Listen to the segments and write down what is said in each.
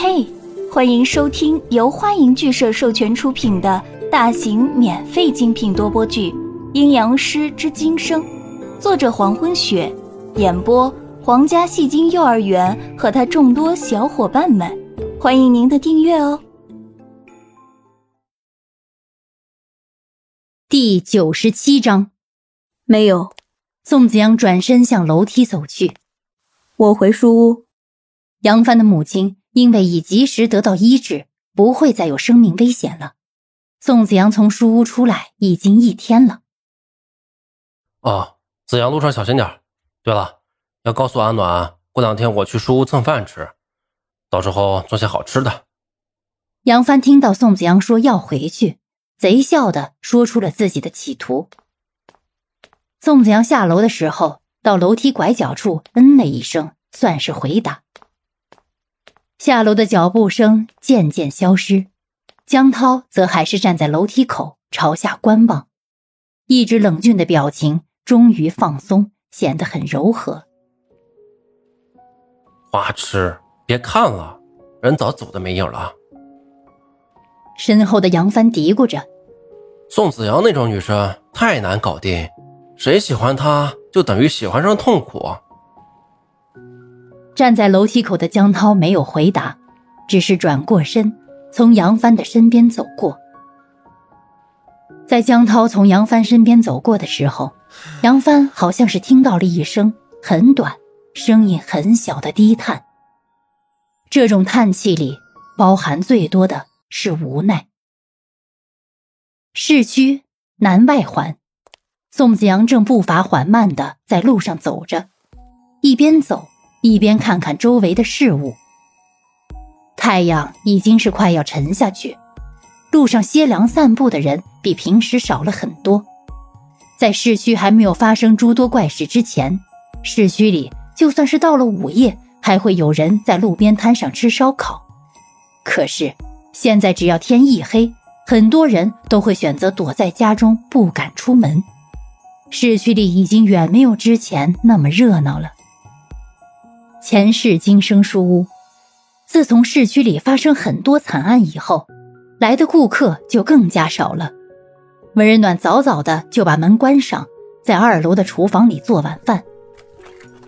嘿，欢迎收听由欢迎剧社授权出品的大型免费精品多播剧《阴阳师之今生》，作者黄昏雪，演播皇家戏精幼儿园和他众多小伙伴们，欢迎您的订阅哦。第九十七章，没有。宋子阳转身向楼梯走去，我回书屋。杨帆的母亲。因为已及时得到医治，不会再有生命危险了。宋子阳从书屋出来已经一天了。哦，子阳路上小心点。对了，要告诉阿暖，过两天我去书屋蹭饭吃，到时候做些好吃的。杨帆听到宋子阳说要回去，贼笑的说出了自己的企图。宋子阳下楼的时候，到楼梯拐角处嗯了一声，算是回答。下楼的脚步声渐渐消失，江涛则还是站在楼梯口朝下观望，一直冷峻的表情终于放松，显得很柔和。花痴，别看了，人早走的没影了。身后的杨帆嘀咕着：“宋子阳那种女生太难搞定，谁喜欢她就等于喜欢上痛苦。”站在楼梯口的江涛没有回答，只是转过身，从杨帆的身边走过。在江涛从杨帆身边走过的时候，杨帆好像是听到了一声很短、声音很小的低叹。这种叹气里包含最多的是无奈。市区南外环，宋子阳正步伐缓慢的在路上走着，一边走。一边看看周围的事物，太阳已经是快要沉下去，路上歇凉散步的人比平时少了很多。在市区还没有发生诸多怪事之前，市区里就算是到了午夜，还会有人在路边摊上吃烧烤。可是现在，只要天一黑，很多人都会选择躲在家中，不敢出门。市区里已经远没有之前那么热闹了。前世今生书屋，自从市区里发生很多惨案以后，来的顾客就更加少了。文人暖早早的就把门关上，在二楼的厨房里做晚饭。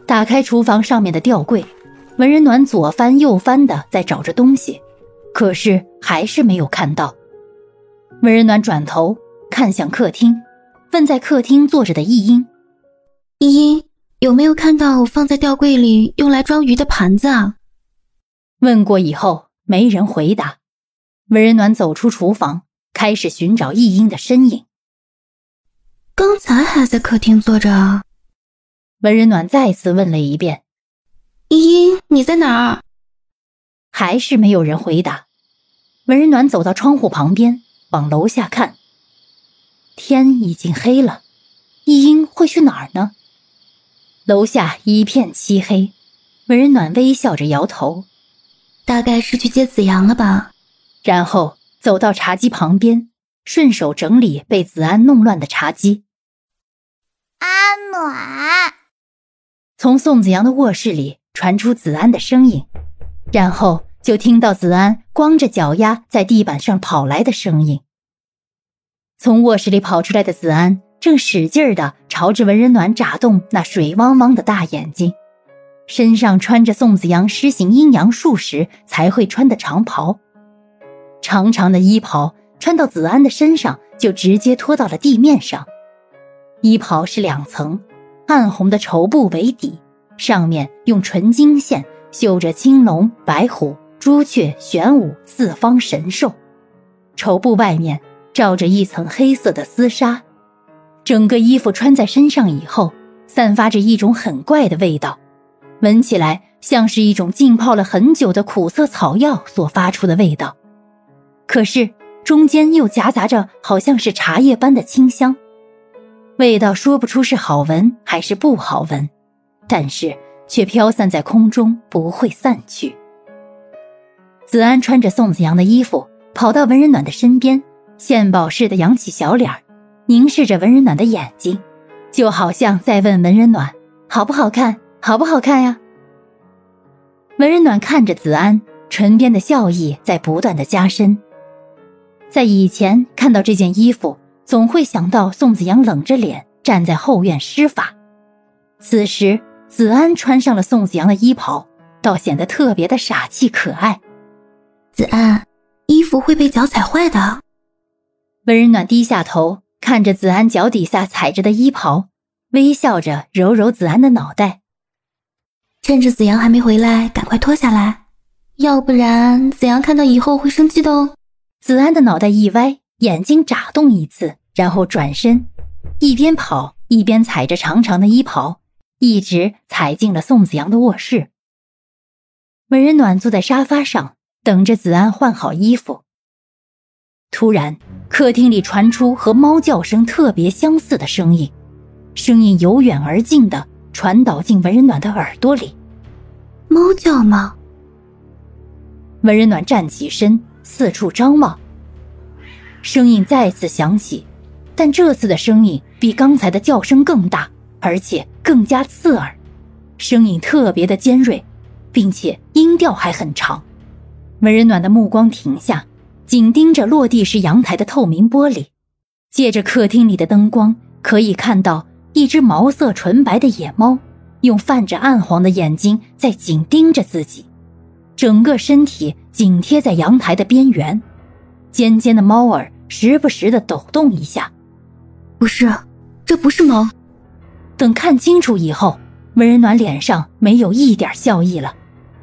打开厨房上面的吊柜，文人暖左翻右翻的在找着东西，可是还是没有看到。文人暖转头看向客厅，问在客厅坐着的易英：“易英。”有没有看到放在吊柜里用来装鱼的盘子啊？问过以后，没人回答。文人暖走出厨房，开始寻找易英的身影。刚才还在客厅坐着。文人暖再次问了一遍：“易英，你在哪儿？”还是没有人回答。文人暖走到窗户旁边，往楼下看。天已经黑了，易英会去哪儿呢？楼下一片漆黑，文人暖微笑着摇头，大概是去接子阳了吧。然后走到茶几旁边，顺手整理被子安弄乱的茶几。安暖，从宋子阳的卧室里传出子安的声音，然后就听到子安光着脚丫在地板上跑来的声音。从卧室里跑出来的子安。正使劲的朝着文人暖眨动那水汪汪的大眼睛，身上穿着宋子阳施行阴阳术时才会穿的长袍，长长的衣袍穿到子安的身上就直接拖到了地面上。衣袍是两层，暗红的绸布为底，上面用纯金线绣着青龙、白虎、朱雀、玄武四方神兽，绸布外面罩着一层黑色的丝纱。整个衣服穿在身上以后，散发着一种很怪的味道，闻起来像是一种浸泡了很久的苦涩草药所发出的味道，可是中间又夹杂着好像是茶叶般的清香，味道说不出是好闻还是不好闻，但是却飘散在空中不会散去。子安穿着宋子阳的衣服，跑到文人暖的身边，献宝似的扬起小脸儿。凝视着文人暖的眼睛，就好像在问文人暖：“好不好看？好不好看呀？”文人暖看着子安，唇边的笑意在不断的加深。在以前看到这件衣服，总会想到宋子阳冷着脸站在后院施法。此时，子安穿上了宋子阳的衣袍，倒显得特别的傻气可爱。子安，衣服会被脚踩坏的。文人暖低下头，看着子安脚底下踩着的衣袍，微笑着揉揉子安的脑袋。趁着子阳还没回来，赶快脱下来，要不然子阳看到以后会生气的哦。子安的脑袋一歪，眼睛眨动一次，然后转身，一边跑一边踩着长长的衣袍，一直踩进了宋子阳的卧室。温人暖坐在沙发上，等着子安换好衣服。突然，客厅里传出和猫叫声特别相似的声音，声音由远而近的传导进文人暖的耳朵里。猫叫吗？文人暖站起身，四处张望。声音再次响起，但这次的声音比刚才的叫声更大，而且更加刺耳，声音特别的尖锐，并且音调还很长。文人暖的目光停下。紧盯着落地式阳台的透明玻璃，借着客厅里的灯光，可以看到一只毛色纯白的野猫，用泛着暗黄的眼睛在紧盯着自己，整个身体紧贴在阳台的边缘，尖尖的猫耳时不时的抖动一下。不是，这不是猫。等看清楚以后，温人暖脸上没有一点笑意了，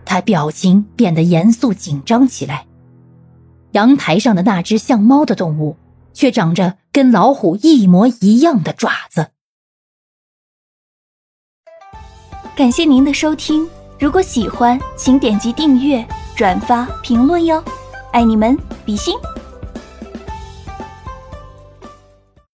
他表情变得严肃紧张起来。阳台上的那只像猫的动物，却长着跟老虎一模一样的爪子。感谢您的收听，如果喜欢，请点击订阅、转发、评论哟，爱你们，比心。